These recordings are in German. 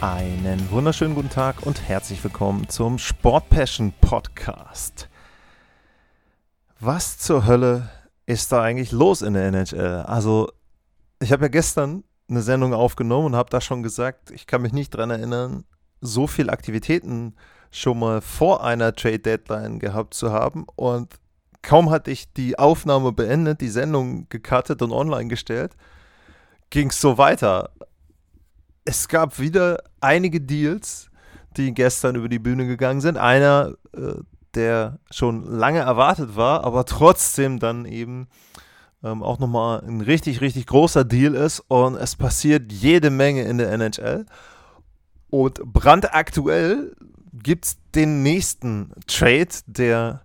Einen wunderschönen guten Tag und herzlich willkommen zum Sport Passion Podcast. Was zur Hölle ist da eigentlich los in der NHL? Also, ich habe ja gestern eine Sendung aufgenommen und habe da schon gesagt, ich kann mich nicht daran erinnern, so viele Aktivitäten schon mal vor einer Trade Deadline gehabt zu haben. Und kaum hatte ich die Aufnahme beendet, die Sendung gecuttet und online gestellt, ging es so weiter es gab wieder einige Deals, die gestern über die Bühne gegangen sind. Einer, äh, der schon lange erwartet war, aber trotzdem dann eben ähm, auch nochmal ein richtig, richtig großer Deal ist. Und es passiert jede Menge in der NHL. Und brandaktuell gibt es den nächsten Trade, der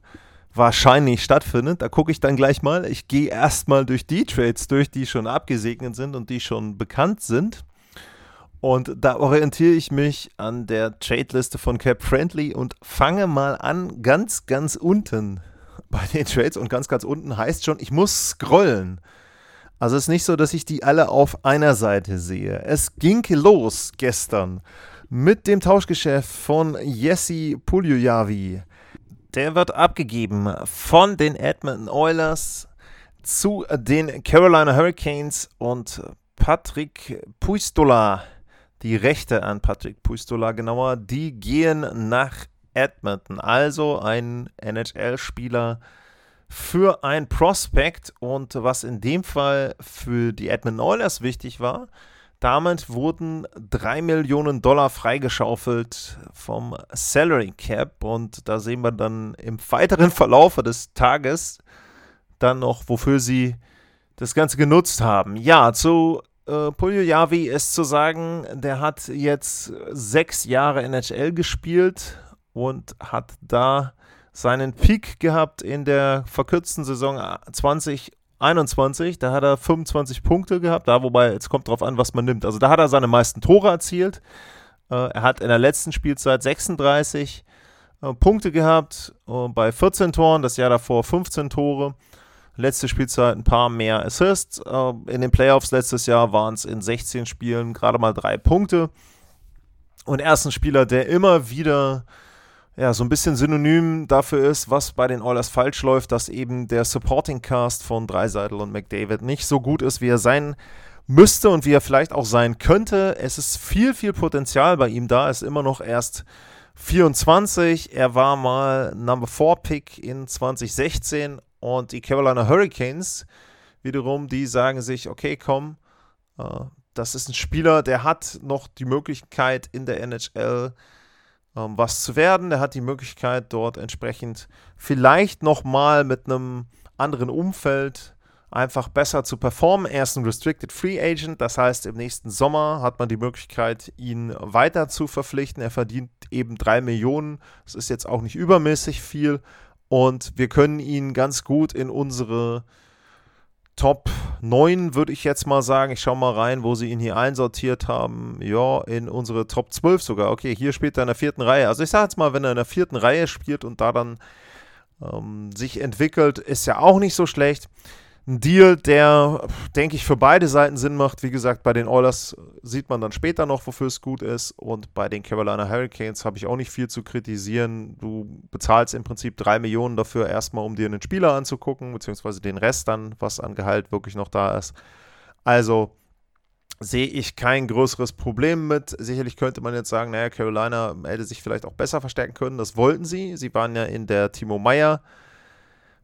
wahrscheinlich stattfindet. Da gucke ich dann gleich mal. Ich gehe erstmal durch die Trades durch, die schon abgesegnet sind und die schon bekannt sind. Und da orientiere ich mich an der Trade-Liste von Cap Friendly und fange mal an ganz, ganz unten bei den Trades. Und ganz, ganz unten heißt schon, ich muss scrollen. Also es ist nicht so, dass ich die alle auf einer Seite sehe. Es ging los gestern mit dem Tauschgeschäft von Jesse Puljujavi. Der wird abgegeben von den Edmonton Oilers zu den Carolina Hurricanes und Patrick Puistola die Rechte an Patrick Puistola genauer, die gehen nach Edmonton. Also ein NHL-Spieler für ein Prospect und was in dem Fall für die Edmonton Oilers wichtig war, damit wurden 3 Millionen Dollar freigeschaufelt vom Salary Cap und da sehen wir dann im weiteren Verlauf des Tages dann noch, wofür sie das Ganze genutzt haben. Ja, zu äh, Puljujavi ist zu sagen, der hat jetzt sechs Jahre NHL gespielt und hat da seinen Peak gehabt in der verkürzten Saison 2021. Da hat er 25 Punkte gehabt, da wobei, jetzt kommt drauf an, was man nimmt. Also da hat er seine meisten Tore erzielt. Äh, er hat in der letzten Spielzeit 36 äh, Punkte gehabt, äh, bei 14 Toren, das Jahr davor 15 Tore. Letzte Spielzeit ein paar mehr Assists. Äh, in den Playoffs letztes Jahr waren es in 16 Spielen gerade mal drei Punkte. Und er ist ein Spieler, der immer wieder ja, so ein bisschen synonym dafür ist, was bei den Oilers falsch läuft, dass eben der Supporting Cast von Dreiseitel und McDavid nicht so gut ist, wie er sein müsste und wie er vielleicht auch sein könnte. Es ist viel, viel Potenzial bei ihm da. Er ist immer noch erst 24. Er war mal Number 4 Pick in 2016 und die Carolina Hurricanes wiederum, die sagen sich, okay, komm, äh, das ist ein Spieler, der hat noch die Möglichkeit in der NHL ähm, was zu werden. Der hat die Möglichkeit dort entsprechend vielleicht nochmal mit einem anderen Umfeld einfach besser zu performen. Er ist ein Restricted Free Agent, das heißt, im nächsten Sommer hat man die Möglichkeit, ihn weiter zu verpflichten. Er verdient eben drei Millionen. Das ist jetzt auch nicht übermäßig viel, und wir können ihn ganz gut in unsere Top 9, würde ich jetzt mal sagen. Ich schaue mal rein, wo sie ihn hier einsortiert haben. Ja, in unsere Top 12 sogar. Okay, hier spielt er in der vierten Reihe. Also ich sage jetzt mal, wenn er in der vierten Reihe spielt und da dann ähm, sich entwickelt, ist ja auch nicht so schlecht ein Deal, der, denke ich, für beide Seiten Sinn macht. Wie gesagt, bei den Oilers sieht man dann später noch, wofür es gut ist. Und bei den Carolina Hurricanes habe ich auch nicht viel zu kritisieren. Du bezahlst im Prinzip drei Millionen dafür, erstmal, um dir einen Spieler anzugucken, beziehungsweise den Rest dann, was an Gehalt wirklich noch da ist. Also sehe ich kein größeres Problem mit. Sicherlich könnte man jetzt sagen, naja, Carolina hätte sich vielleicht auch besser verstärken können. Das wollten sie. Sie waren ja in der Timo Meyer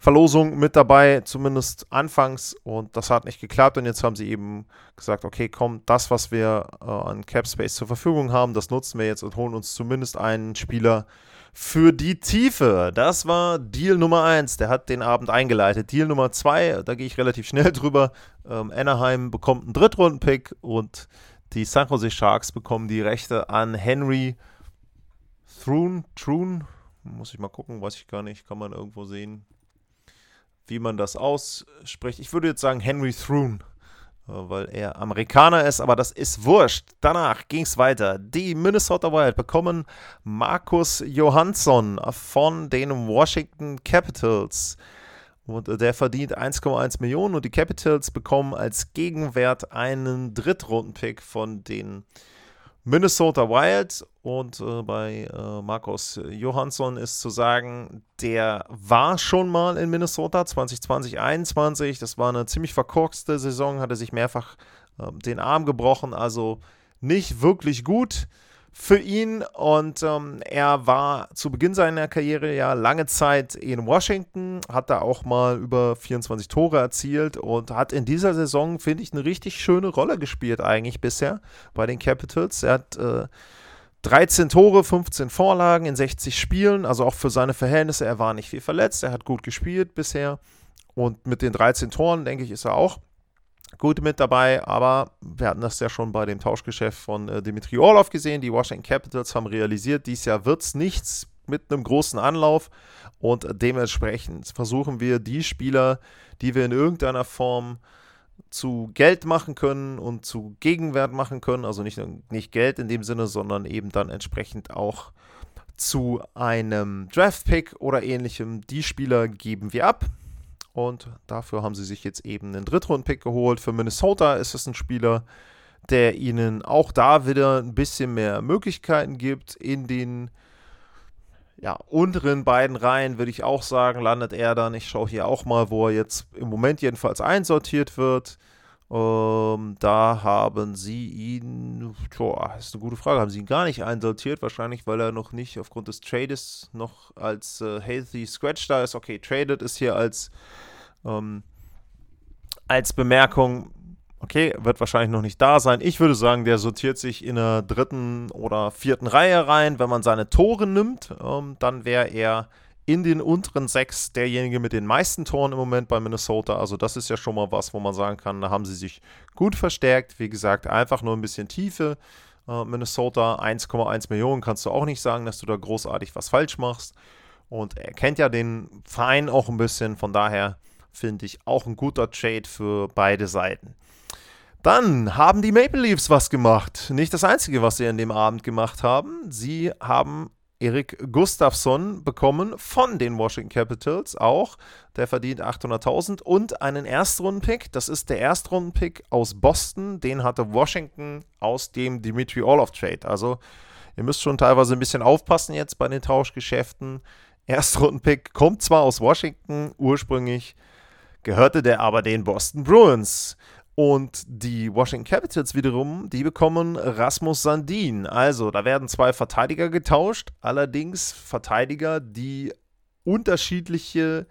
Verlosung mit dabei, zumindest anfangs. Und das hat nicht geklappt. Und jetzt haben sie eben gesagt, okay, komm, das, was wir äh, an Cap Space zur Verfügung haben, das nutzen wir jetzt und holen uns zumindest einen Spieler für die Tiefe. Das war Deal Nummer 1. Der hat den Abend eingeleitet. Deal Nummer 2, da gehe ich relativ schnell drüber. Ähm, Anaheim bekommt einen Drittrunden-Pick und die San Jose Sharks bekommen die Rechte an Henry Thrun. Thrun, muss ich mal gucken, weiß ich gar nicht, kann man irgendwo sehen wie man das ausspricht. Ich würde jetzt sagen Henry Thrun, äh, weil er Amerikaner ist, aber das ist wurscht. Danach ging es weiter. Die Minnesota Wild bekommen Markus Johansson von den Washington Capitals. Und der verdient 1,1 Millionen und die Capitals bekommen als Gegenwert einen Drittrunden-Pick von den Minnesota Wild und äh, bei äh, Markus Johansson ist zu sagen, der war schon mal in Minnesota 2020, 2021. Das war eine ziemlich verkorkste Saison, hatte sich mehrfach äh, den Arm gebrochen, also nicht wirklich gut für ihn. Und ähm, er war zu Beginn seiner Karriere ja lange Zeit in Washington, hat da auch mal über 24 Tore erzielt und hat in dieser Saison, finde ich, eine richtig schöne Rolle gespielt eigentlich bisher bei den Capitals. Er hat äh, 13 Tore, 15 Vorlagen in 60 Spielen, also auch für seine Verhältnisse, er war nicht viel verletzt, er hat gut gespielt bisher. Und mit den 13 Toren, denke ich, ist er auch gut mit dabei, aber wir hatten das ja schon bei dem Tauschgeschäft von äh, Dimitri Orlov gesehen. Die Washington Capitals haben realisiert, dieses Jahr wird es nichts mit einem großen Anlauf und dementsprechend versuchen wir die Spieler, die wir in irgendeiner Form zu Geld machen können und zu Gegenwert machen können, also nicht, nicht Geld in dem Sinne, sondern eben dann entsprechend auch zu einem Draft-Pick oder ähnlichem. Die Spieler geben wir ab. Und dafür haben sie sich jetzt eben einen Drittrunden-Pick geholt. Für Minnesota ist es ein Spieler, der ihnen auch da wieder ein bisschen mehr Möglichkeiten gibt. In den ja, unteren beiden Reihen würde ich auch sagen, landet er dann. Ich schaue hier auch mal, wo er jetzt im Moment jedenfalls einsortiert wird. Ähm, da haben sie ihn, tja, ist eine gute Frage, haben sie ihn gar nicht einsortiert, wahrscheinlich, weil er noch nicht aufgrund des Trades noch als äh, Healthy Scratch da ist. Okay, Traded ist hier als, ähm, als Bemerkung, okay, wird wahrscheinlich noch nicht da sein. Ich würde sagen, der sortiert sich in der dritten oder vierten Reihe rein. Wenn man seine Tore nimmt, ähm, dann wäre er in den unteren sechs derjenige mit den meisten Toren im Moment bei Minnesota. Also das ist ja schon mal was, wo man sagen kann, da haben sie sich gut verstärkt. Wie gesagt, einfach nur ein bisschen Tiefe. Äh, Minnesota 1,1 Millionen kannst du auch nicht sagen, dass du da großartig was falsch machst. Und er kennt ja den Verein auch ein bisschen. Von daher finde ich auch ein guter Trade für beide Seiten. Dann haben die Maple Leafs was gemacht. Nicht das Einzige, was sie an dem Abend gemacht haben. Sie haben Erik Gustafsson bekommen von den Washington Capitals auch. Der verdient 800.000 und einen Erstrundenpick. Das ist der Erstrundenpick aus Boston. Den hatte Washington aus dem Dimitri Orlov Trade. Also ihr müsst schon teilweise ein bisschen aufpassen jetzt bei den Tauschgeschäften. Erstrundenpick kommt zwar aus Washington, ursprünglich gehörte der aber den Boston Bruins. Und die Washington Capitals wiederum, die bekommen Rasmus Sandin. Also, da werden zwei Verteidiger getauscht, allerdings Verteidiger, die unterschiedliche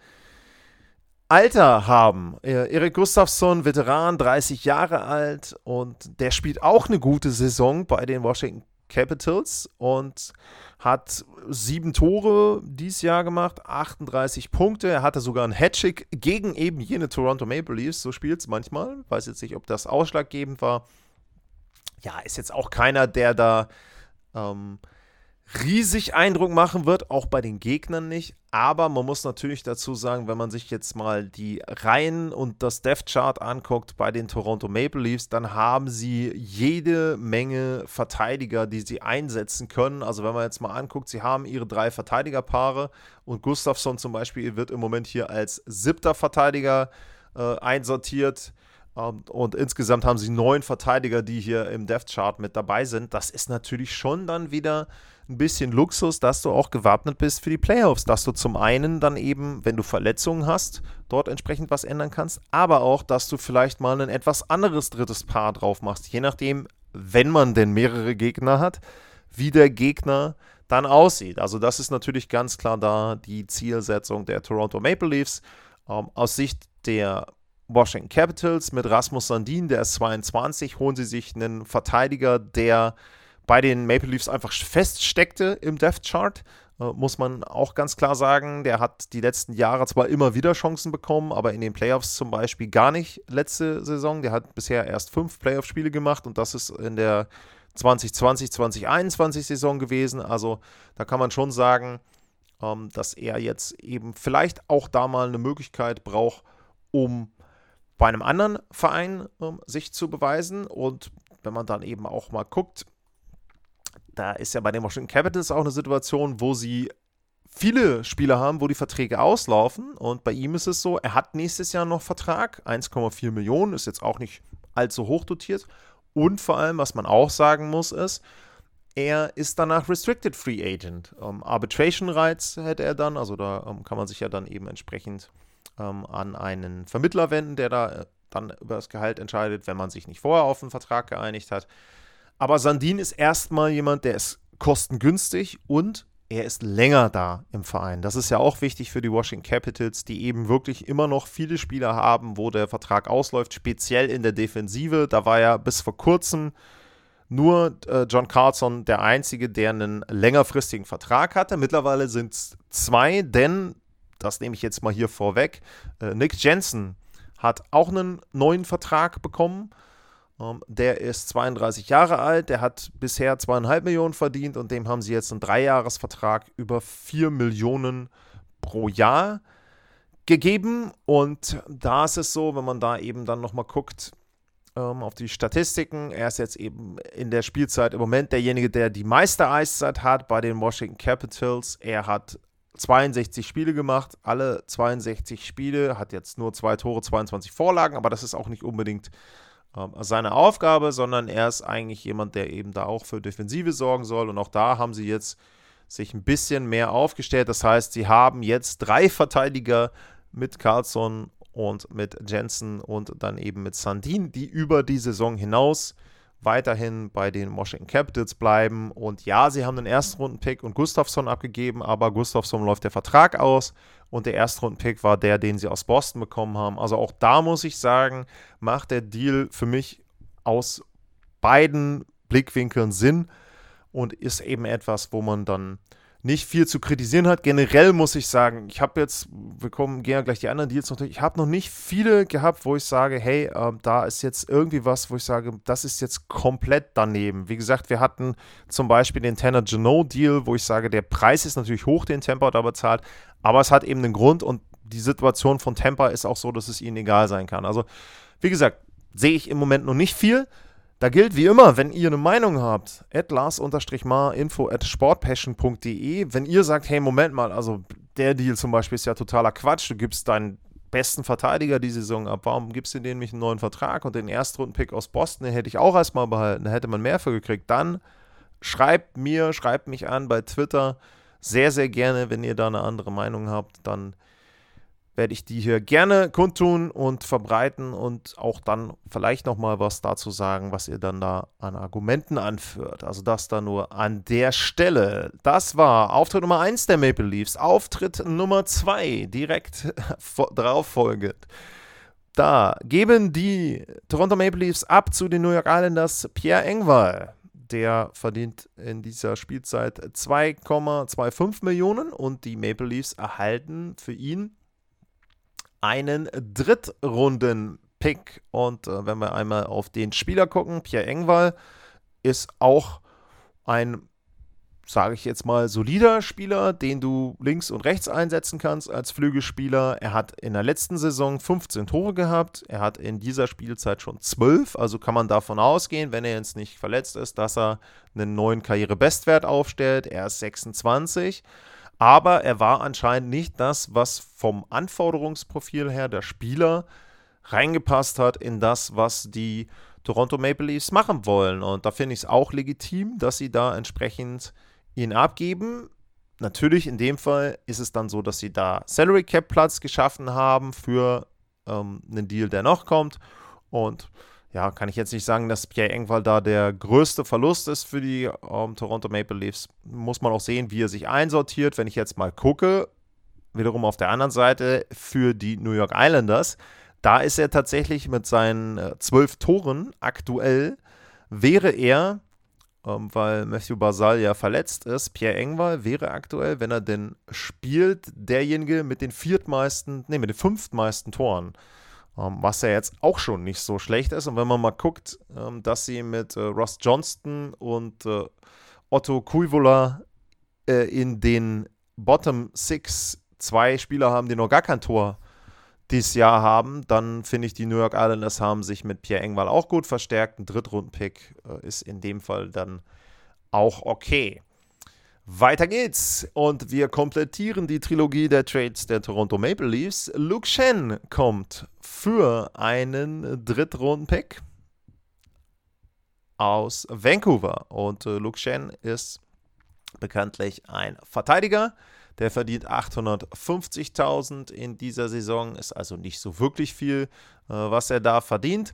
Alter haben. Erik Gustafsson, Veteran, 30 Jahre alt und der spielt auch eine gute Saison bei den Washington Capitals und hat sieben Tore dieses Jahr gemacht, 38 Punkte. Er hatte sogar einen Hattrick gegen eben jene Toronto Maple Leafs. So spielt es manchmal. Weiß jetzt nicht, ob das ausschlaggebend war. Ja, ist jetzt auch keiner, der da ähm, riesig Eindruck machen wird, auch bei den Gegnern nicht. Aber man muss natürlich dazu sagen, wenn man sich jetzt mal die Reihen und das Death Chart anguckt bei den Toronto Maple Leafs, dann haben sie jede Menge Verteidiger, die sie einsetzen können. Also wenn man jetzt mal anguckt, sie haben ihre drei Verteidigerpaare und Gustafsson zum Beispiel wird im Moment hier als siebter Verteidiger äh, einsortiert. Ähm, und insgesamt haben sie neun Verteidiger, die hier im Death Chart mit dabei sind. Das ist natürlich schon dann wieder ein bisschen Luxus, dass du auch gewappnet bist für die Playoffs, dass du zum einen dann eben, wenn du Verletzungen hast, dort entsprechend was ändern kannst, aber auch, dass du vielleicht mal ein etwas anderes drittes Paar drauf machst, je nachdem, wenn man denn mehrere Gegner hat, wie der Gegner dann aussieht. Also das ist natürlich ganz klar da die Zielsetzung der Toronto Maple Leafs. Ähm, aus Sicht der Washington Capitals mit Rasmus Sandin, der ist 22, holen sie sich einen Verteidiger, der bei den Maple Leafs einfach feststeckte im Death Chart. Äh, muss man auch ganz klar sagen, der hat die letzten Jahre zwar immer wieder Chancen bekommen, aber in den Playoffs zum Beispiel gar nicht letzte Saison. Der hat bisher erst fünf Playoff-Spiele gemacht und das ist in der 2020, 2021 Saison gewesen. Also da kann man schon sagen, ähm, dass er jetzt eben vielleicht auch da mal eine Möglichkeit braucht, um bei einem anderen Verein ähm, sich zu beweisen. Und wenn man dann eben auch mal guckt, da ist ja bei den Washington Capitals auch eine Situation, wo sie viele Spieler haben, wo die Verträge auslaufen. Und bei ihm ist es so, er hat nächstes Jahr noch Vertrag. 1,4 Millionen ist jetzt auch nicht allzu hoch dotiert. Und vor allem, was man auch sagen muss, ist, er ist danach Restricted Free Agent. Ähm, Arbitration Rights hätte er dann, also da ähm, kann man sich ja dann eben entsprechend ähm, an einen Vermittler wenden, der da äh, dann über das Gehalt entscheidet, wenn man sich nicht vorher auf einen Vertrag geeinigt hat. Aber Sandin ist erstmal jemand, der ist kostengünstig und er ist länger da im Verein. Das ist ja auch wichtig für die Washington Capitals, die eben wirklich immer noch viele Spieler haben, wo der Vertrag ausläuft, speziell in der Defensive. Da war ja bis vor kurzem nur äh, John Carlson der Einzige, der einen längerfristigen Vertrag hatte. Mittlerweile sind es zwei, denn, das nehme ich jetzt mal hier vorweg, äh, Nick Jensen hat auch einen neuen Vertrag bekommen. Ähm, der ist 32 Jahre alt, der hat bisher zweieinhalb Millionen verdient und dem haben sie jetzt einen Dreijahresvertrag über 4 Millionen pro Jahr gegeben. Und da ist es so, wenn man da eben dann nochmal guckt ähm, auf die Statistiken, er ist jetzt eben in der Spielzeit im Moment derjenige, der die meiste Eiszeit hat bei den Washington Capitals. Er hat 62 Spiele gemacht, alle 62 Spiele, hat jetzt nur zwei Tore, 22 Vorlagen, aber das ist auch nicht unbedingt ähm, seine Aufgabe, sondern er ist eigentlich jemand, der eben da auch für Defensive sorgen soll. Und auch da haben sie jetzt sich ein bisschen mehr aufgestellt. Das heißt, sie haben jetzt drei Verteidiger mit Carlson und mit Jensen und dann eben mit Sandin, die über die Saison hinaus weiterhin bei den Washington Capitals bleiben. Und ja, sie haben den Erstrunden-Pick und Gustafsson abgegeben, aber Gustafsson läuft der Vertrag aus und der Erstrunden-Pick war der, den sie aus Boston bekommen haben. Also auch da muss ich sagen, macht der Deal für mich aus beiden Blickwinkeln Sinn und ist eben etwas, wo man dann nicht viel zu kritisieren hat. Generell muss ich sagen, ich habe jetzt, wir kommen, gehen ja gleich die anderen Deals noch durch, ich habe noch nicht viele gehabt, wo ich sage, hey, äh, da ist jetzt irgendwie was, wo ich sage, das ist jetzt komplett daneben. Wie gesagt, wir hatten zum Beispiel den Tanner Janot Deal, wo ich sage, der Preis ist natürlich hoch, den Tampa da bezahlt, aber es hat eben einen Grund und die Situation von Tampa ist auch so, dass es ihnen egal sein kann. Also, wie gesagt, sehe ich im Moment noch nicht viel. Da gilt wie immer, wenn ihr eine Meinung habt, lars-mar info at sportpassion.de. Wenn ihr sagt, hey, Moment mal, also der Deal zum Beispiel ist ja totaler Quatsch, du gibst deinen besten Verteidiger die Saison ab, warum gibst du denen nicht einen neuen Vertrag und den Erstrunden-Pick aus Boston, den hätte ich auch erstmal behalten, da hätte man mehr für gekriegt. Dann schreibt mir, schreibt mich an bei Twitter, sehr, sehr gerne, wenn ihr da eine andere Meinung habt, dann werde ich die hier gerne kundtun und verbreiten und auch dann vielleicht nochmal was dazu sagen, was ihr dann da an Argumenten anführt. Also das da nur an der Stelle. Das war Auftritt Nummer 1 der Maple Leafs. Auftritt Nummer 2 direkt darauf folgend. Da geben die Toronto Maple Leafs ab zu den New York Islanders Pierre Engvall. Der verdient in dieser Spielzeit 2,25 Millionen und die Maple Leafs erhalten für ihn einen Drittrunden-Pick. Und äh, wenn wir einmal auf den Spieler gucken, Pierre Engwall ist auch ein, sage ich jetzt mal, solider Spieler, den du links und rechts einsetzen kannst als Flügelspieler. Er hat in der letzten Saison 15 Tore gehabt. Er hat in dieser Spielzeit schon 12. Also kann man davon ausgehen, wenn er jetzt nicht verletzt ist, dass er einen neuen Karrierebestwert aufstellt. Er ist 26 aber er war anscheinend nicht das, was vom Anforderungsprofil her der Spieler reingepasst hat in das, was die Toronto Maple Leafs machen wollen. Und da finde ich es auch legitim, dass sie da entsprechend ihn abgeben. Natürlich in dem Fall ist es dann so, dass sie da Salary Cap Platz geschaffen haben für ähm, einen Deal, der noch kommt. Und ja, kann ich jetzt nicht sagen, dass Pierre Engwall da der größte Verlust ist für die ähm, Toronto Maple Leafs. Muss man auch sehen, wie er sich einsortiert. Wenn ich jetzt mal gucke, wiederum auf der anderen Seite für die New York Islanders, da ist er tatsächlich mit seinen äh, zwölf Toren aktuell, wäre er, ähm, weil Matthew Basal ja verletzt ist, Pierre Engwall wäre aktuell, wenn er denn spielt, derjenige mit den viertmeisten, nee, mit den fünftmeisten Toren. Ähm, was ja jetzt auch schon nicht so schlecht ist. Und wenn man mal guckt, ähm, dass sie mit äh, Ross Johnston und äh, Otto Kuivola äh, in den Bottom Six zwei Spieler haben, die noch gar kein Tor dieses Jahr haben, dann finde ich, die New York Islanders haben sich mit Pierre Engwall auch gut verstärkt. Ein Drittrunden-Pick ist in dem Fall dann auch okay. Weiter geht's und wir komplettieren die Trilogie der Trades der Toronto Maple Leafs. Luke Shen kommt für einen Drittrunden-Pick aus Vancouver und äh, Luke Shen ist bekanntlich ein Verteidiger, der verdient 850.000 in dieser Saison, ist also nicht so wirklich viel, äh, was er da verdient.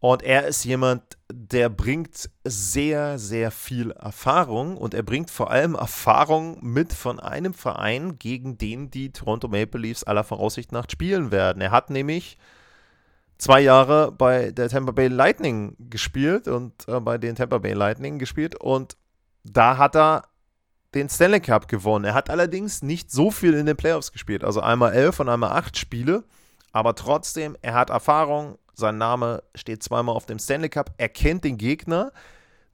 Und er ist jemand, der bringt sehr, sehr viel Erfahrung und er bringt vor allem Erfahrung mit von einem Verein, gegen den die Toronto Maple Leafs aller Voraussicht nach spielen werden. Er hat nämlich zwei Jahre bei der Tampa Bay Lightning gespielt und äh, bei den Tampa Bay Lightning gespielt und da hat er den Stanley Cup gewonnen. Er hat allerdings nicht so viel in den Playoffs gespielt, also einmal elf und einmal acht Spiele, aber trotzdem, er hat Erfahrung, sein Name steht zweimal auf dem Stanley Cup, er kennt den Gegner,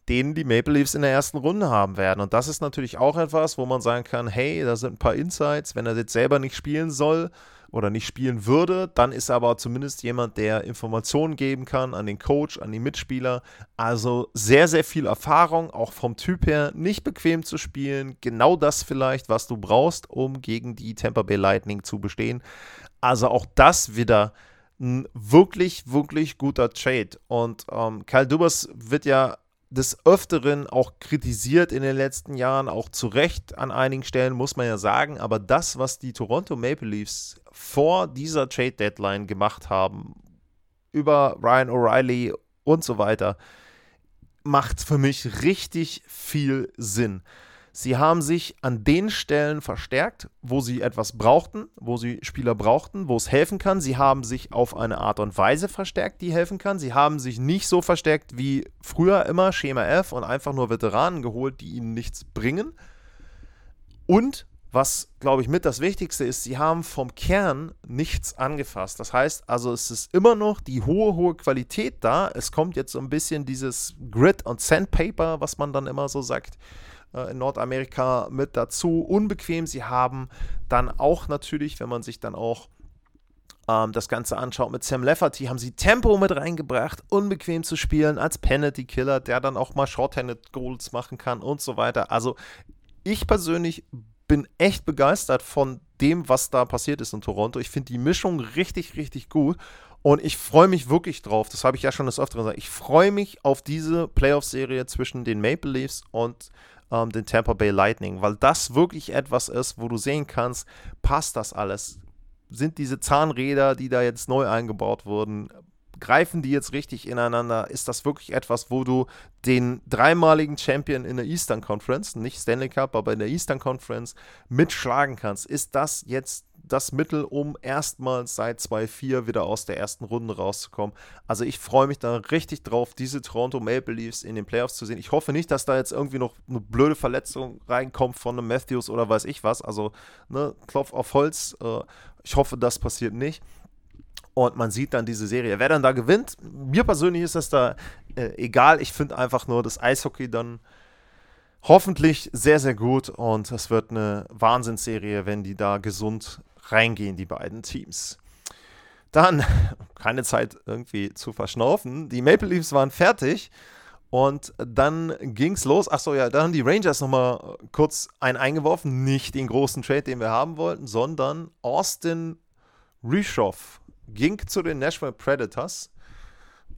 den die Maple Leafs in der ersten Runde haben werden. Und das ist natürlich auch etwas, wo man sagen kann, hey, da sind ein paar Insights, wenn er jetzt selber nicht spielen soll, oder nicht spielen würde, dann ist er aber zumindest jemand, der Informationen geben kann an den Coach, an die Mitspieler. Also sehr, sehr viel Erfahrung, auch vom Typ her, nicht bequem zu spielen. Genau das vielleicht, was du brauchst, um gegen die Tampa Bay Lightning zu bestehen. Also auch das wieder ein wirklich, wirklich guter Trade. Und ähm, Kyle Dubas wird ja des Öfteren auch kritisiert in den letzten Jahren, auch zu Recht an einigen Stellen, muss man ja sagen. Aber das, was die Toronto Maple Leafs vor dieser Trade Deadline gemacht haben, über Ryan O'Reilly und so weiter, macht für mich richtig viel Sinn. Sie haben sich an den Stellen verstärkt, wo sie etwas brauchten, wo sie Spieler brauchten, wo es helfen kann. Sie haben sich auf eine Art und Weise verstärkt, die helfen kann. Sie haben sich nicht so verstärkt wie früher immer Schema F und einfach nur Veteranen geholt, die ihnen nichts bringen. Und was, glaube ich, mit das Wichtigste ist, sie haben vom Kern nichts angefasst. Das heißt also, es ist immer noch die hohe, hohe Qualität da. Es kommt jetzt so ein bisschen dieses Grid und Sandpaper, was man dann immer so sagt äh, in Nordamerika mit dazu. Unbequem, sie haben dann auch natürlich, wenn man sich dann auch ähm, das Ganze anschaut mit Sam Lefferty, haben sie Tempo mit reingebracht, unbequem zu spielen als Penalty Killer, der dann auch mal Shorthanded Goals machen kann und so weiter. Also ich persönlich bin echt begeistert von dem, was da passiert ist in Toronto. Ich finde die Mischung richtig, richtig gut. Und ich freue mich wirklich drauf. Das habe ich ja schon das öfteren gesagt. Ich freue mich auf diese Playoff-Serie zwischen den Maple Leafs und ähm, den Tampa Bay Lightning, weil das wirklich etwas ist, wo du sehen kannst, passt das alles? Sind diese Zahnräder, die da jetzt neu eingebaut wurden, greifen die jetzt richtig ineinander? Ist das wirklich etwas, wo du den dreimaligen Champion in der Eastern Conference, nicht Stanley Cup, aber in der Eastern Conference mitschlagen kannst? Ist das jetzt das Mittel, um erstmals seit 2-4 wieder aus der ersten Runde rauszukommen. Also ich freue mich da richtig drauf, diese Toronto Maple Leafs in den Playoffs zu sehen. Ich hoffe nicht, dass da jetzt irgendwie noch eine blöde Verletzung reinkommt von einem Matthews oder weiß ich was. Also, ne, Klopf auf Holz. Äh, ich hoffe, das passiert nicht. Und man sieht dann diese Serie. Wer dann da gewinnt, mir persönlich ist das da äh, egal. Ich finde einfach nur das Eishockey dann hoffentlich sehr, sehr gut und es wird eine Wahnsinnsserie, wenn die da gesund reingehen, die beiden Teams. Dann, keine Zeit irgendwie zu verschnaufen, die Maple Leafs waren fertig und dann ging es los. Achso, ja, dann haben die Rangers nochmal kurz einen eingeworfen. Nicht den großen Trade, den wir haben wollten, sondern Austin Rischoff ging zu den Nashville Predators.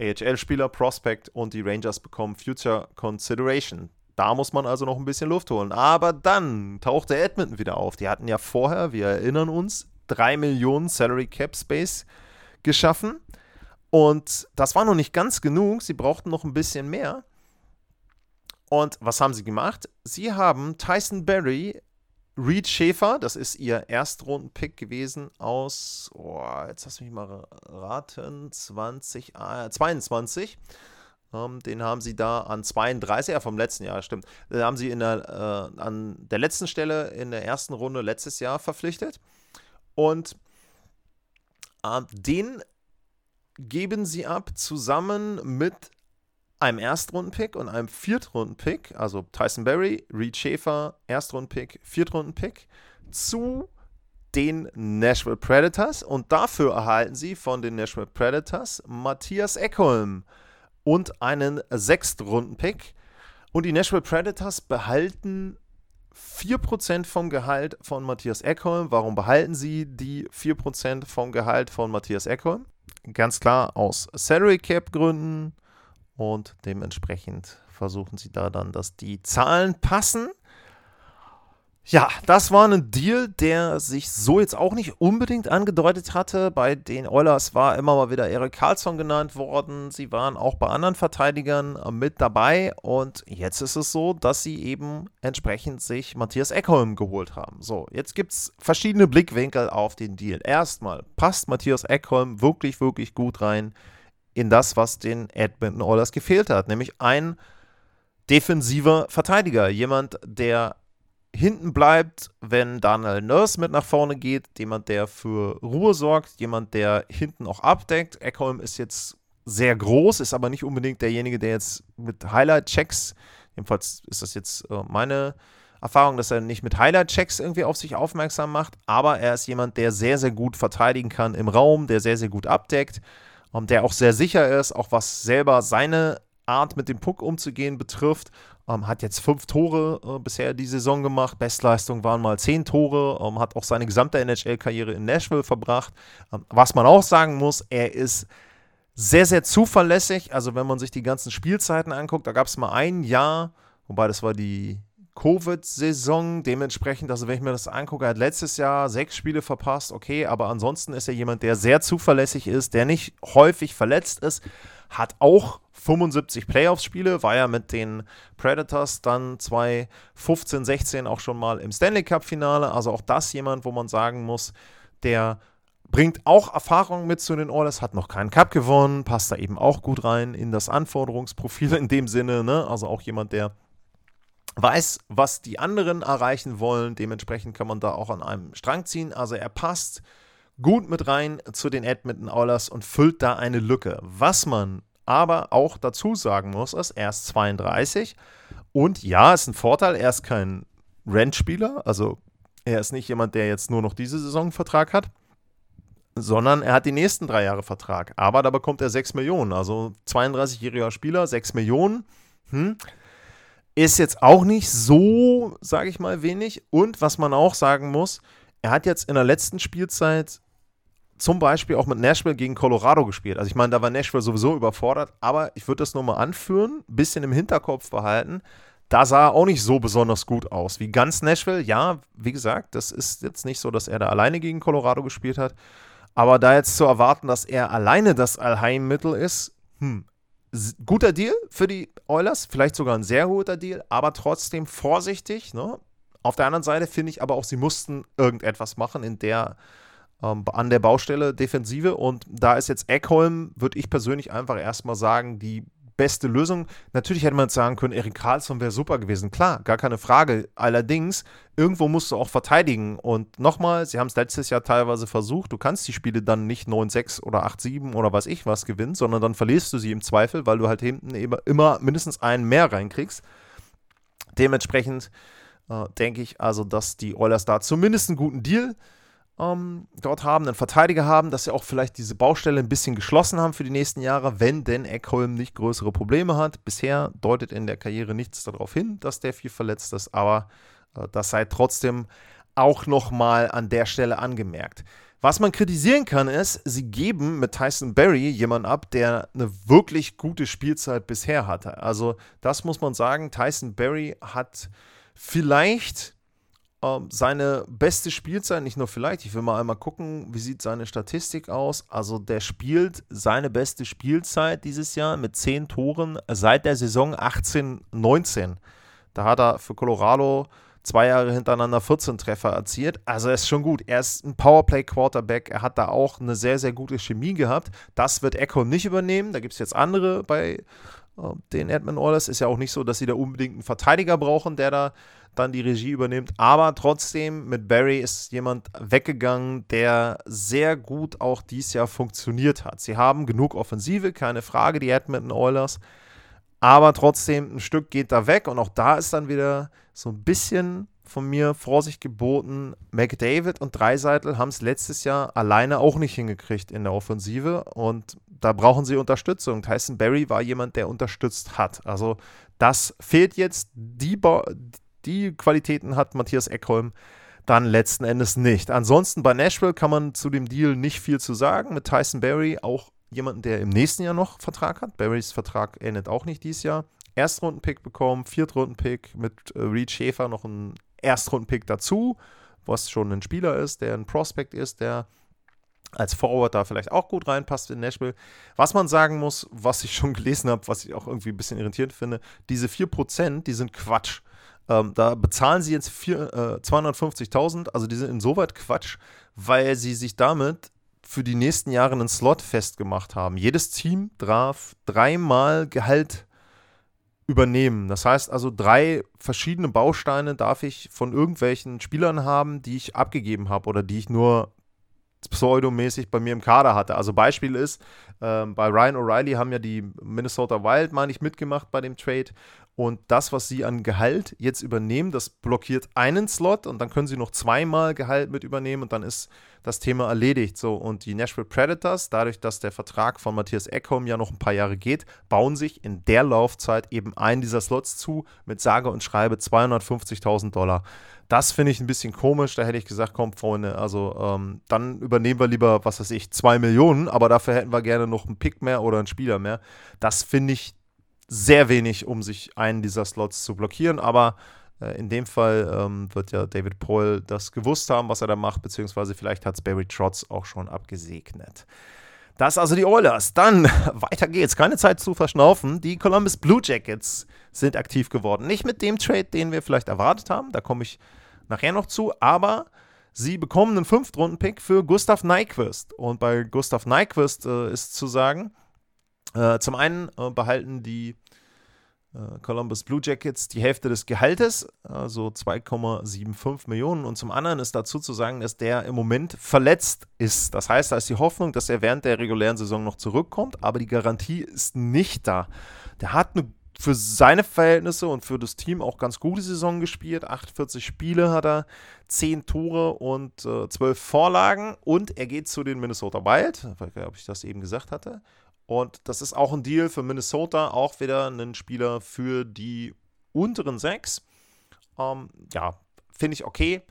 AHL-Spieler, Prospect und die Rangers bekommen Future Consideration. Da muss man also noch ein bisschen Luft holen. Aber dann tauchte Edmonton wieder auf. Die hatten ja vorher, wir erinnern uns, 3 Millionen Salary Cap Space geschaffen. Und das war noch nicht ganz genug. Sie brauchten noch ein bisschen mehr. Und was haben sie gemacht? Sie haben Tyson Berry, Reed Schäfer, das ist ihr Erstrunden-Pick gewesen aus, oh, jetzt lass mich mal raten, 20, äh, 22. Ähm, den haben sie da an 32, ja, vom letzten Jahr, stimmt. Den haben sie in der, äh, an der letzten Stelle in der ersten Runde letztes Jahr verpflichtet. Und äh, den geben sie ab zusammen mit einem Erstrundenpick und einem Viertrundenpick, also Tyson Berry, Reed Schaefer, Erstrundenpick, Viertrundenpick, zu den Nashville Predators und dafür erhalten sie von den Nashville Predators Matthias Eckholm und einen Sechstrunden-Pick. Und die Nashville Predators behalten 4% vom Gehalt von Matthias Eckholm. Warum behalten sie die 4% vom Gehalt von Matthias Eckholm? Ganz klar aus Salary Cap Gründen und dementsprechend versuchen sie da dann, dass die Zahlen passen. Ja, das war ein Deal, der sich so jetzt auch nicht unbedingt angedeutet hatte. Bei den Oilers war immer mal wieder Erik Karlsson genannt worden. Sie waren auch bei anderen Verteidigern mit dabei. Und jetzt ist es so, dass sie eben entsprechend sich Matthias Eckholm geholt haben. So, jetzt gibt es verschiedene Blickwinkel auf den Deal. Erstmal, passt Matthias Eckholm wirklich, wirklich gut rein in das, was den Edmonton Oilers gefehlt hat. Nämlich ein defensiver Verteidiger. Jemand, der hinten bleibt, wenn Daniel Nurse mit nach vorne geht, jemand, der für Ruhe sorgt, jemand, der hinten auch abdeckt. Eckholm ist jetzt sehr groß, ist aber nicht unbedingt derjenige, der jetzt mit Highlight-Checks, jedenfalls ist das jetzt äh, meine Erfahrung, dass er nicht mit Highlight-Checks irgendwie auf sich aufmerksam macht, aber er ist jemand, der sehr, sehr gut verteidigen kann im Raum, der sehr, sehr gut abdeckt, ähm, der auch sehr sicher ist, auch was selber seine Art mit dem Puck umzugehen betrifft. Ähm, hat jetzt fünf Tore äh, bisher die Saison gemacht. Bestleistung waren mal zehn Tore. Ähm, hat auch seine gesamte NHL-Karriere in Nashville verbracht. Ähm, was man auch sagen muss, er ist sehr, sehr zuverlässig. Also, wenn man sich die ganzen Spielzeiten anguckt, da gab es mal ein Jahr, wobei das war die Covid-Saison. Dementsprechend, also wenn ich mir das angucke, er hat letztes Jahr sechs Spiele verpasst, okay, aber ansonsten ist er jemand, der sehr zuverlässig ist, der nicht häufig verletzt ist, hat auch 75 Playoffs-Spiele, war ja mit den Predators dann 2015, 16 auch schon mal im Stanley Cup-Finale. Also auch das jemand, wo man sagen muss, der bringt auch Erfahrung mit zu den Oilers, hat noch keinen Cup gewonnen, passt da eben auch gut rein in das Anforderungsprofil in dem Sinne. Ne? Also auch jemand, der weiß, was die anderen erreichen wollen. Dementsprechend kann man da auch an einem Strang ziehen. Also er passt gut mit rein zu den Edmonton Oilers und füllt da eine Lücke. Was man aber auch dazu sagen muss, ist, er ist 32 und ja, ist ein Vorteil, er ist kein Rentspieler, also er ist nicht jemand, der jetzt nur noch diese Saison einen Vertrag hat, sondern er hat die nächsten drei Jahre Vertrag. Aber da bekommt er 6 Millionen, also 32-jähriger Spieler, 6 Millionen. Hm. Ist jetzt auch nicht so, sage ich mal, wenig. Und was man auch sagen muss, er hat jetzt in der letzten Spielzeit zum Beispiel auch mit Nashville gegen Colorado gespielt. Also ich meine, da war Nashville sowieso überfordert, aber ich würde das nur mal anführen, bisschen im Hinterkopf behalten. Da sah er auch nicht so besonders gut aus. Wie ganz Nashville, ja, wie gesagt, das ist jetzt nicht so, dass er da alleine gegen Colorado gespielt hat. Aber da jetzt zu erwarten, dass er alleine das Allheilmittel ist, hm, guter Deal für die Oilers, vielleicht sogar ein sehr guter Deal, aber trotzdem vorsichtig. Ne? Auf der anderen Seite finde ich aber auch, sie mussten irgendetwas machen in der ähm, an der Baustelle Defensive. Und da ist jetzt Eckholm, würde ich persönlich einfach erstmal sagen, die beste Lösung. Natürlich hätte man jetzt sagen können, Erik Karlsson wäre super gewesen. Klar, gar keine Frage. Allerdings, irgendwo musst du auch verteidigen. Und nochmal, sie haben es letztes Jahr teilweise versucht. Du kannst die Spiele dann nicht 9-6 oder 8-7 oder weiß ich was gewinnen, sondern dann verlierst du sie im Zweifel, weil du halt hinten eben immer mindestens einen mehr reinkriegst. Dementsprechend äh, denke ich also, dass die Oilers da zumindest einen guten Deal ähm, dort haben, einen Verteidiger haben, dass sie auch vielleicht diese Baustelle ein bisschen geschlossen haben für die nächsten Jahre, wenn denn Eckholm nicht größere Probleme hat. Bisher deutet in der Karriere nichts darauf hin, dass der viel verletzt ist, aber äh, das sei trotzdem auch nochmal an der Stelle angemerkt. Was man kritisieren kann, ist, sie geben mit Tyson Berry jemanden ab, der eine wirklich gute Spielzeit bisher hatte. Also, das muss man sagen. Tyson Berry hat vielleicht ähm, seine beste Spielzeit, nicht nur vielleicht, ich will mal einmal gucken, wie sieht seine Statistik aus. Also der spielt seine beste Spielzeit dieses Jahr mit 10 Toren seit der Saison 18-19. Da hat er für Colorado zwei Jahre hintereinander 14 Treffer erzielt. Also er ist schon gut. Er ist ein Powerplay-Quarterback. Er hat da auch eine sehr, sehr gute Chemie gehabt. Das wird Echo nicht übernehmen. Da gibt es jetzt andere bei den Edmund Oilers. Ist ja auch nicht so, dass sie da unbedingt einen Verteidiger brauchen, der da dann die Regie übernimmt. Aber trotzdem, mit Barry ist jemand weggegangen, der sehr gut auch dieses Jahr funktioniert hat. Sie haben genug Offensive, keine Frage, die Edmonton Oilers. Aber trotzdem, ein Stück geht da weg und auch da ist dann wieder so ein bisschen von mir Vorsicht geboten. McDavid und Dreiseitel haben es letztes Jahr alleine auch nicht hingekriegt in der Offensive und da brauchen sie Unterstützung. Tyson Berry war jemand, der unterstützt hat. Also das fehlt jetzt. Die, ba die Qualitäten hat Matthias Eckholm dann letzten Endes nicht. Ansonsten bei Nashville kann man zu dem Deal nicht viel zu sagen. Mit Tyson Berry auch jemanden, der im nächsten Jahr noch Vertrag hat. Barrys Vertrag endet auch nicht dieses Jahr. Erstrundenpick bekommen, Viertrundenpick mit äh, Reed Schäfer noch ein Erstrundenpick dazu, was schon ein Spieler ist, der ein Prospect ist, der als Forward da vielleicht auch gut reinpasst in Nashville. Was man sagen muss, was ich schon gelesen habe, was ich auch irgendwie ein bisschen irritierend finde, diese 4%, die sind Quatsch. Ähm, da bezahlen sie jetzt äh, 250.000, also die sind insoweit Quatsch, weil sie sich damit für die nächsten Jahre einen Slot festgemacht haben. Jedes Team darf dreimal Gehalt übernehmen. Das heißt also, drei verschiedene Bausteine darf ich von irgendwelchen Spielern haben, die ich abgegeben habe oder die ich nur pseudomäßig bei mir im Kader hatte. Also Beispiel ist, äh, bei Ryan O'Reilly haben ja die Minnesota Wild, meine ich, mitgemacht bei dem Trade und das, was sie an Gehalt jetzt übernehmen, das blockiert einen Slot und dann können sie noch zweimal Gehalt mit übernehmen und dann ist das Thema erledigt. So, und die Nashville Predators, dadurch, dass der Vertrag von Matthias Eckholm ja noch ein paar Jahre geht, bauen sich in der Laufzeit eben einen dieser Slots zu mit sage und schreibe 250.000 Dollar. Das finde ich ein bisschen komisch. Da hätte ich gesagt, komm, Freunde, also ähm, dann übernehmen wir lieber, was weiß ich, zwei Millionen, aber dafür hätten wir gerne noch einen Pick mehr oder einen Spieler mehr. Das finde ich sehr wenig, um sich einen dieser Slots zu blockieren. Aber äh, in dem Fall ähm, wird ja David Poyle das gewusst haben, was er da macht, beziehungsweise vielleicht hat es Barry Trotz auch schon abgesegnet. Das also die Oilers. Dann weiter geht's. Keine Zeit zu verschnaufen. Die Columbus Blue Jackets sind aktiv geworden. Nicht mit dem Trade, den wir vielleicht erwartet haben. Da komme ich nachher noch zu. Aber sie bekommen einen Fünftrunden-Pick für Gustav Nyquist. Und bei Gustav Nyquist äh, ist zu sagen, äh, zum einen äh, behalten die äh, Columbus Blue Jackets die Hälfte des Gehaltes, also 2,75 Millionen. Und zum anderen ist dazu zu sagen, dass der im Moment verletzt ist. Das heißt, da ist die Hoffnung, dass er während der regulären Saison noch zurückkommt, aber die Garantie ist nicht da. Der hat eine für seine Verhältnisse und für das Team auch ganz gute Saison gespielt. 48 Spiele hat er, 10 Tore und äh, 12 Vorlagen. Und er geht zu den Minnesota Wild, ob ich das eben gesagt hatte. Und das ist auch ein Deal für Minnesota, auch wieder ein Spieler für die unteren sechs. Ähm, ja, finde ich okay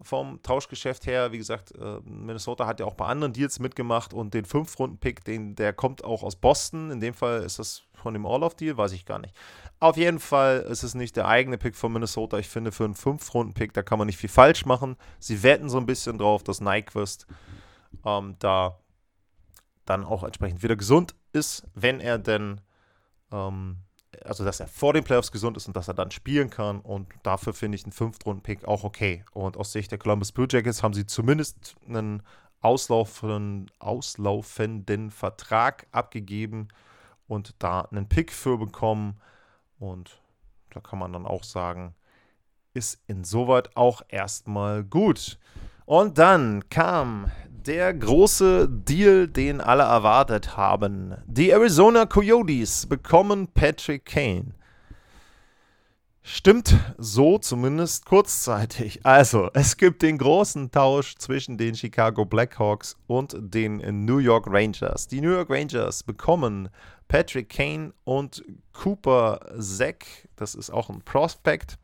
vom Tauschgeschäft her. Wie gesagt, äh, Minnesota hat ja auch bei anderen Deals mitgemacht und den Fünf-Runden-Pick, der kommt auch aus Boston. In dem Fall ist das von dem All-Off-Deal, weiß ich gar nicht. Auf jeden Fall ist es nicht der eigene Pick von Minnesota. Ich finde, für einen Fünf-Runden-Pick, da kann man nicht viel falsch machen. Sie wetten so ein bisschen drauf, dass Nyquist ähm, da dann auch entsprechend wieder gesund ist, wenn er denn, ähm, also dass er vor den Playoffs gesund ist und dass er dann spielen kann. Und dafür finde ich einen Fünftrunden-Pick auch okay. Und aus Sicht der Columbus Blue Jackets haben sie zumindest einen auslaufenden, auslaufenden Vertrag abgegeben und da einen Pick für bekommen. Und da kann man dann auch sagen, ist insoweit auch erstmal gut. Und dann kam der große Deal, den alle erwartet haben. Die Arizona Coyotes bekommen Patrick Kane. Stimmt so zumindest kurzzeitig. Also, es gibt den großen Tausch zwischen den Chicago Blackhawks und den New York Rangers. Die New York Rangers bekommen Patrick Kane und Cooper Zack. Das ist auch ein Prospect.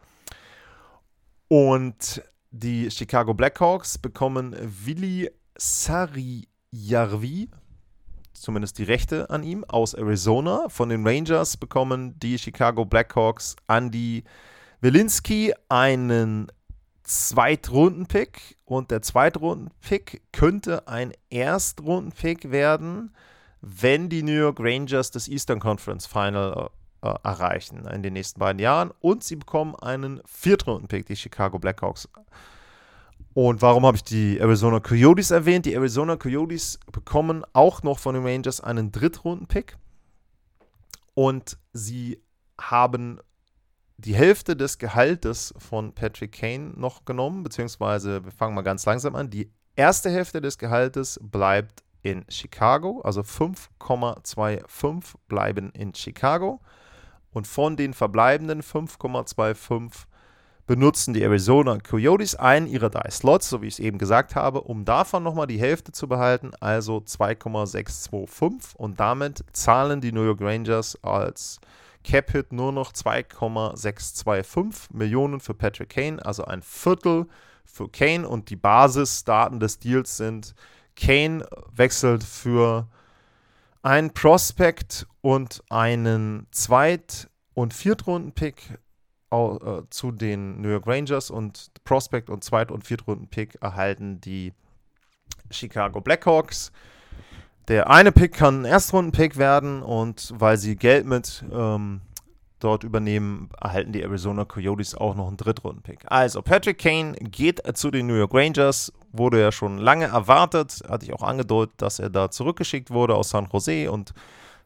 Und die Chicago Blackhawks bekommen Willi Sarijärvi, zumindest die Rechte an ihm, aus Arizona. Von den Rangers bekommen die Chicago Blackhawks Andy Wilinski einen Zweitrunden-Pick und der Zweitrunden-Pick könnte ein Erstrunden-Pick werden, wenn die New York Rangers das Eastern Conference Final äh, erreichen in den nächsten beiden Jahren und sie bekommen einen Viertrunden-Pick, die Chicago Blackhawks. Und warum habe ich die Arizona Coyotes erwähnt? Die Arizona Coyotes bekommen auch noch von den Rangers einen Drittrunden-Pick und sie haben die Hälfte des Gehaltes von Patrick Kane noch genommen, beziehungsweise wir fangen mal ganz langsam an. Die erste Hälfte des Gehaltes bleibt in Chicago, also 5,25 bleiben in Chicago. Und von den verbleibenden 5,25 benutzen die Arizona Coyotes einen ihrer drei Slots, so wie ich es eben gesagt habe, um davon nochmal die Hälfte zu behalten, also 2,625. Und damit zahlen die New York Rangers als Cap-Hit nur noch 2,625 Millionen für Patrick Kane, also ein Viertel für Kane. Und die Basisdaten des Deals sind, Kane wechselt für ein Prospect und einen Zweit- und Viertrunden-Pick zu den New York Rangers und Prospect und Zweit- und Viertrunden-Pick erhalten die Chicago Blackhawks. Der eine Pick kann ein Erstrunden-Pick werden und weil sie Geld mit ähm, dort übernehmen, erhalten die Arizona Coyotes auch noch einen Drittrunden-Pick. Also Patrick Kane geht zu den New York Rangers, wurde ja schon lange erwartet, hatte ich auch angedeutet, dass er da zurückgeschickt wurde aus San Jose und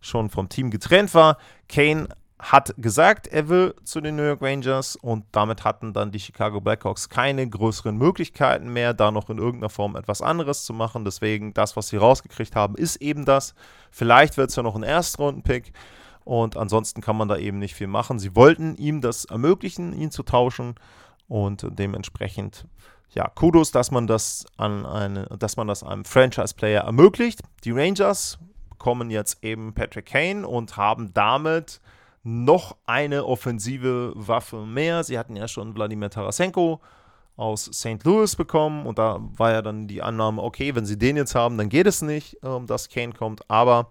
schon vom Team getrennt war. Kane hat gesagt, er will zu den New York Rangers und damit hatten dann die Chicago Blackhawks keine größeren Möglichkeiten mehr, da noch in irgendeiner Form etwas anderes zu machen. Deswegen, das, was sie rausgekriegt haben, ist eben das. Vielleicht wird es ja noch ein Erstrunden-Pick und ansonsten kann man da eben nicht viel machen. Sie wollten ihm das ermöglichen, ihn zu tauschen und dementsprechend ja, Kudos, dass man das an eine, dass man das einem Franchise-Player ermöglicht. Die Rangers bekommen jetzt eben Patrick Kane und haben damit noch eine offensive Waffe mehr. Sie hatten ja schon Wladimir Tarasenko aus St. Louis bekommen und da war ja dann die Annahme, okay, wenn sie den jetzt haben, dann geht es nicht, ähm, dass Kane kommt, aber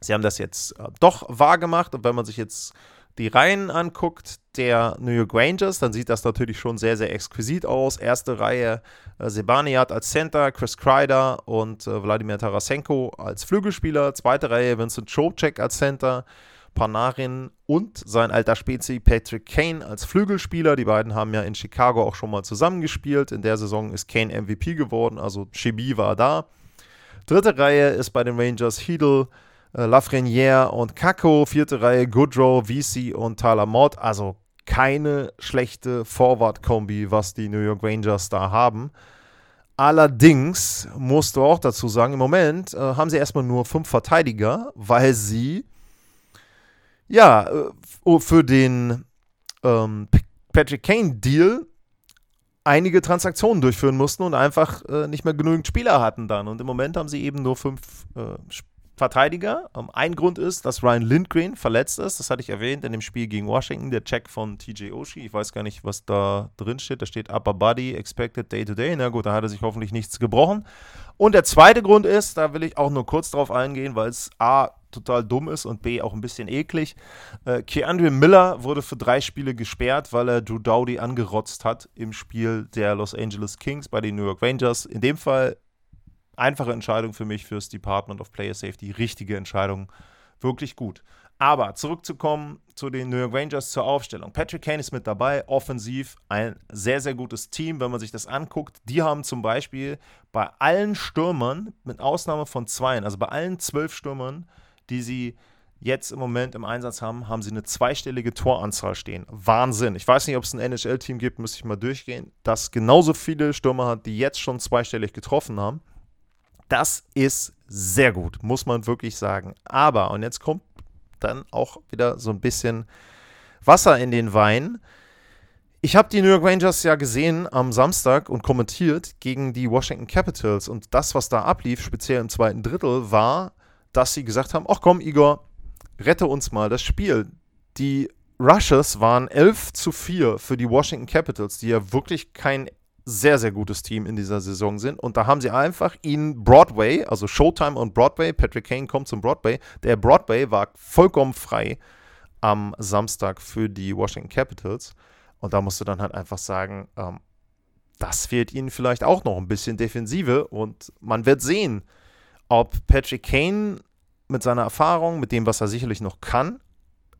sie haben das jetzt äh, doch wahr gemacht und wenn man sich jetzt die Reihen anguckt der New York Rangers, dann sieht das natürlich schon sehr, sehr exquisit aus. Erste Reihe äh, Sebaniat als Center, Chris Kreider und äh, Wladimir Tarasenko als Flügelspieler. Zweite Reihe Vincent Chocek als Center, Panarin und sein alter Spezi Patrick Kane als Flügelspieler. Die beiden haben ja in Chicago auch schon mal zusammengespielt. In der Saison ist Kane MVP geworden, also Chibi war da. Dritte Reihe ist bei den Rangers Heedle, äh, Lafreniere und Kako. Vierte Reihe Goodrow, VC und Tyler Mott. Also keine schlechte Forward-Kombi, was die New York Rangers da haben. Allerdings musst du auch dazu sagen, im Moment äh, haben sie erstmal nur fünf Verteidiger, weil sie ja äh, für den ähm, Patrick Kane-Deal einige Transaktionen durchführen mussten und einfach äh, nicht mehr genügend Spieler hatten dann. Und im Moment haben sie eben nur fünf äh, Verteidiger. Ähm, ein Grund ist, dass Ryan Lindgren verletzt ist. Das hatte ich erwähnt in dem Spiel gegen Washington. Der Check von TJ Oshie. Ich weiß gar nicht, was da drin steht. Da steht Upper Body Expected Day to Day. Na gut, da hat er sich hoffentlich nichts gebrochen. Und der zweite Grund ist, da will ich auch nur kurz drauf eingehen, weil es A total dumm ist und B auch ein bisschen eklig. Äh, Keandre Miller wurde für drei Spiele gesperrt, weil er Drew Dowdy angerotzt hat im Spiel der Los Angeles Kings bei den New York Rangers. In dem Fall Einfache Entscheidung für mich fürs Department of Player Safety. Richtige Entscheidung. Wirklich gut. Aber zurückzukommen zu den New York Rangers zur Aufstellung. Patrick Kane ist mit dabei, offensiv ein sehr, sehr gutes Team, wenn man sich das anguckt. Die haben zum Beispiel bei allen Stürmern, mit Ausnahme von zweien, also bei allen zwölf Stürmern, die sie jetzt im Moment im Einsatz haben, haben sie eine zweistellige Toranzahl stehen. Wahnsinn. Ich weiß nicht, ob es ein NHL-Team gibt, müsste ich mal durchgehen, das genauso viele Stürmer hat, die jetzt schon zweistellig getroffen haben. Das ist sehr gut, muss man wirklich sagen. Aber, und jetzt kommt dann auch wieder so ein bisschen Wasser in den Wein. Ich habe die New York Rangers ja gesehen am Samstag und kommentiert gegen die Washington Capitals. Und das, was da ablief, speziell im zweiten Drittel, war, dass sie gesagt haben: Ach komm, Igor, rette uns mal das Spiel. Die Rushes waren 11 zu 4 für die Washington Capitals, die ja wirklich kein sehr, sehr gutes Team in dieser Saison sind. Und da haben sie einfach ihn Broadway, also Showtime und Broadway, Patrick Kane kommt zum Broadway. Der Broadway war vollkommen frei am Samstag für die Washington Capitals. Und da musst du dann halt einfach sagen, ähm, das fehlt ihnen vielleicht auch noch ein bisschen Defensive und man wird sehen, ob Patrick Kane mit seiner Erfahrung, mit dem, was er sicherlich noch kann,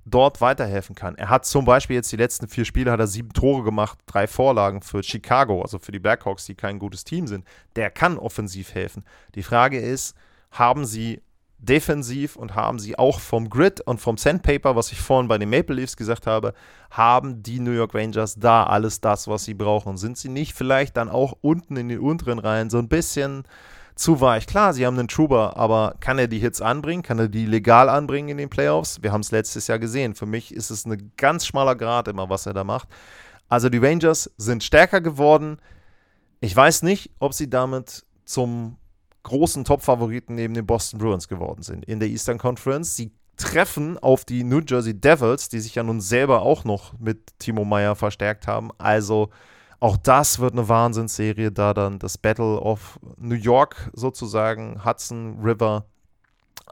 dort weiterhelfen kann. Er hat zum Beispiel jetzt die letzten vier Spiele hat er sieben Tore gemacht, drei Vorlagen für Chicago, also für die Blackhawks, die kein gutes Team sind. Der kann offensiv helfen. Die Frage ist, haben sie defensiv und haben sie auch vom Grid und vom Sandpaper, was ich vorhin bei den Maple Leafs gesagt habe, haben die New York Rangers da alles das, was sie brauchen? Sind sie nicht vielleicht dann auch unten in den unteren Reihen so ein bisschen zu weich. Klar, sie haben einen Truber, aber kann er die Hits anbringen? Kann er die legal anbringen in den Playoffs? Wir haben es letztes Jahr gesehen. Für mich ist es ein ganz schmaler Grad immer, was er da macht. Also die Rangers sind stärker geworden. Ich weiß nicht, ob sie damit zum großen Top-Favoriten neben den Boston Bruins geworden sind in der Eastern Conference. Sie treffen auf die New Jersey Devils, die sich ja nun selber auch noch mit Timo Meyer verstärkt haben. Also auch das wird eine Wahnsinnsserie, da dann das Battle of New York sozusagen, Hudson River,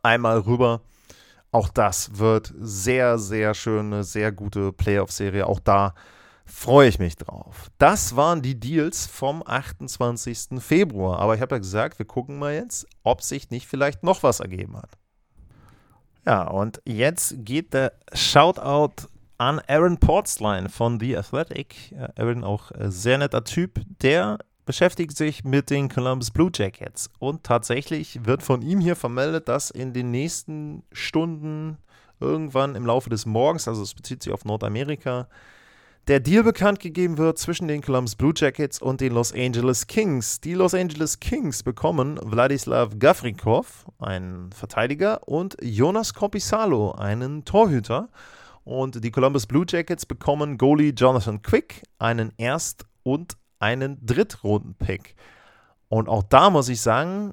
einmal rüber. Auch das wird sehr, sehr schöne, sehr gute Playoff-Serie. Auch da freue ich mich drauf. Das waren die Deals vom 28. Februar. Aber ich habe ja gesagt, wir gucken mal jetzt, ob sich nicht vielleicht noch was ergeben hat. Ja, und jetzt geht der Shoutout an Aaron Portsline von The Athletic. Aaron auch sehr netter Typ, der beschäftigt sich mit den Columbus Blue Jackets. Und tatsächlich wird von ihm hier vermeldet, dass in den nächsten Stunden irgendwann im Laufe des Morgens, also es bezieht sich auf Nordamerika, der Deal bekannt gegeben wird zwischen den Columbus Blue Jackets und den Los Angeles Kings. Die Los Angeles Kings bekommen Wladislav Gavrinkov, einen Verteidiger, und Jonas Kopisalo, einen Torhüter. Und die Columbus Blue Jackets bekommen Goalie Jonathan Quick, einen Erst- und einen Drittrunden-Pick. Und auch da muss ich sagen,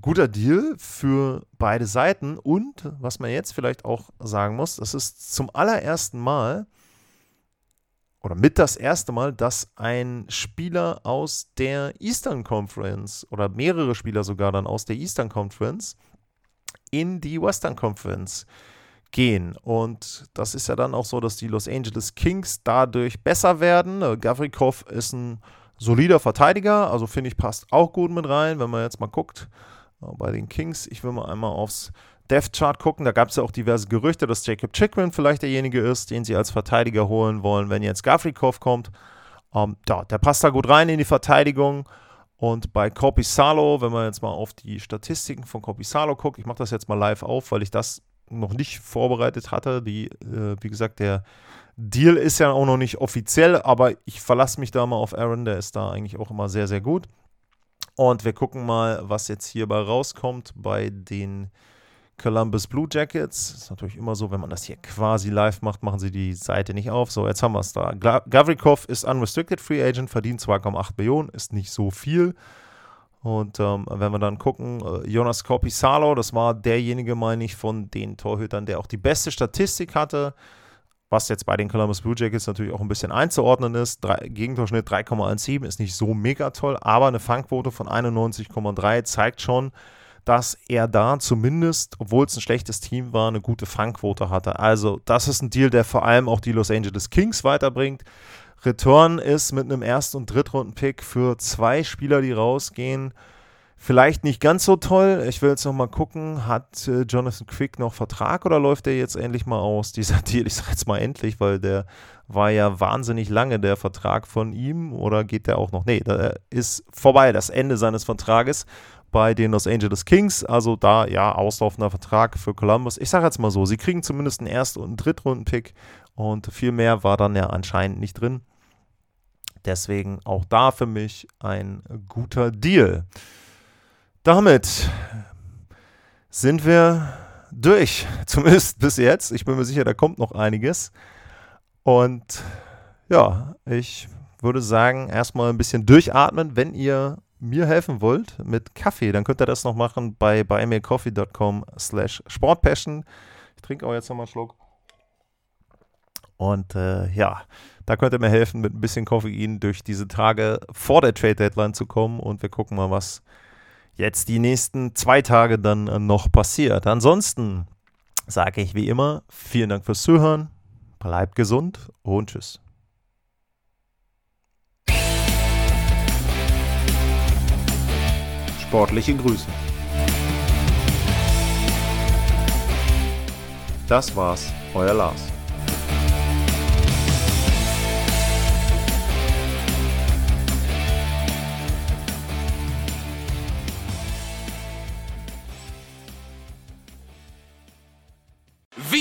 guter Deal für beide Seiten. Und was man jetzt vielleicht auch sagen muss, das ist zum allerersten Mal oder mit das erste Mal, dass ein Spieler aus der Eastern Conference oder mehrere Spieler sogar dann aus der Eastern Conference in die Western Conference gehen. Und das ist ja dann auch so, dass die Los Angeles Kings dadurch besser werden. Äh, Gavrikov ist ein solider Verteidiger, also finde ich, passt auch gut mit rein, wenn man jetzt mal guckt äh, bei den Kings. Ich will mal einmal aufs Death Chart gucken. Da gab es ja auch diverse Gerüchte, dass Jacob Chickman vielleicht derjenige ist, den sie als Verteidiger holen wollen, wenn jetzt Gavrikov kommt. Ähm, ja, der passt da gut rein in die Verteidigung. Und bei Corpisalo, wenn man jetzt mal auf die Statistiken von Corpisalo guckt, ich mache das jetzt mal live auf, weil ich das noch nicht vorbereitet hatte. Die, äh, wie gesagt, der Deal ist ja auch noch nicht offiziell, aber ich verlasse mich da mal auf Aaron, der ist da eigentlich auch immer sehr, sehr gut. Und wir gucken mal, was jetzt hierbei rauskommt bei den Columbus Blue Jackets. Ist natürlich immer so, wenn man das hier quasi live macht, machen sie die Seite nicht auf. So, jetzt haben wir es da. Gavrikov ist Unrestricted Free Agent, verdient 2,8 Millionen, ist nicht so viel. Und ähm, wenn wir dann gucken, äh, Jonas Corpisalo, das war derjenige, meine ich, von den Torhütern, der auch die beste Statistik hatte, was jetzt bei den Columbus Blue Jackets natürlich auch ein bisschen einzuordnen ist. Drei, Gegentorschnitt 3,17 ist nicht so mega toll, aber eine Fangquote von 91,3 zeigt schon, dass er da zumindest, obwohl es ein schlechtes Team war, eine gute Fangquote hatte. Also das ist ein Deal, der vor allem auch die Los Angeles Kings weiterbringt. Return ist mit einem Erst- und Drittrunden-Pick für zwei Spieler, die rausgehen. Vielleicht nicht ganz so toll. Ich will jetzt noch mal gucken, hat äh, Jonathan Quick noch Vertrag oder läuft der jetzt endlich mal aus? Dieser Deal, ich sage jetzt mal endlich, weil der war ja wahnsinnig lange der Vertrag von ihm oder geht der auch noch? Nee, da ist vorbei, das Ende seines Vertrages bei den Los Angeles Kings. Also da ja auslaufender Vertrag für Columbus. Ich sage jetzt mal so, sie kriegen zumindest einen Erst- und einen Drittrunden-Pick und viel mehr war dann ja anscheinend nicht drin. Deswegen auch da für mich ein guter Deal. Damit sind wir durch, zumindest bis jetzt. Ich bin mir sicher, da kommt noch einiges. Und ja, ich würde sagen, erstmal ein bisschen durchatmen. Wenn ihr mir helfen wollt mit Kaffee, dann könnt ihr das noch machen bei buymeacoffee.com slash sportpassion. Ich trinke auch jetzt nochmal einen Schluck. Und äh, ja, da könnt ihr mir helfen, mit ein bisschen Koffein durch diese Tage vor der Trade Deadline zu kommen. Und wir gucken mal, was jetzt die nächsten zwei Tage dann äh, noch passiert. Ansonsten sage ich wie immer, vielen Dank fürs Zuhören, bleibt gesund und tschüss. Sportliche Grüße. Das war's, euer Lars.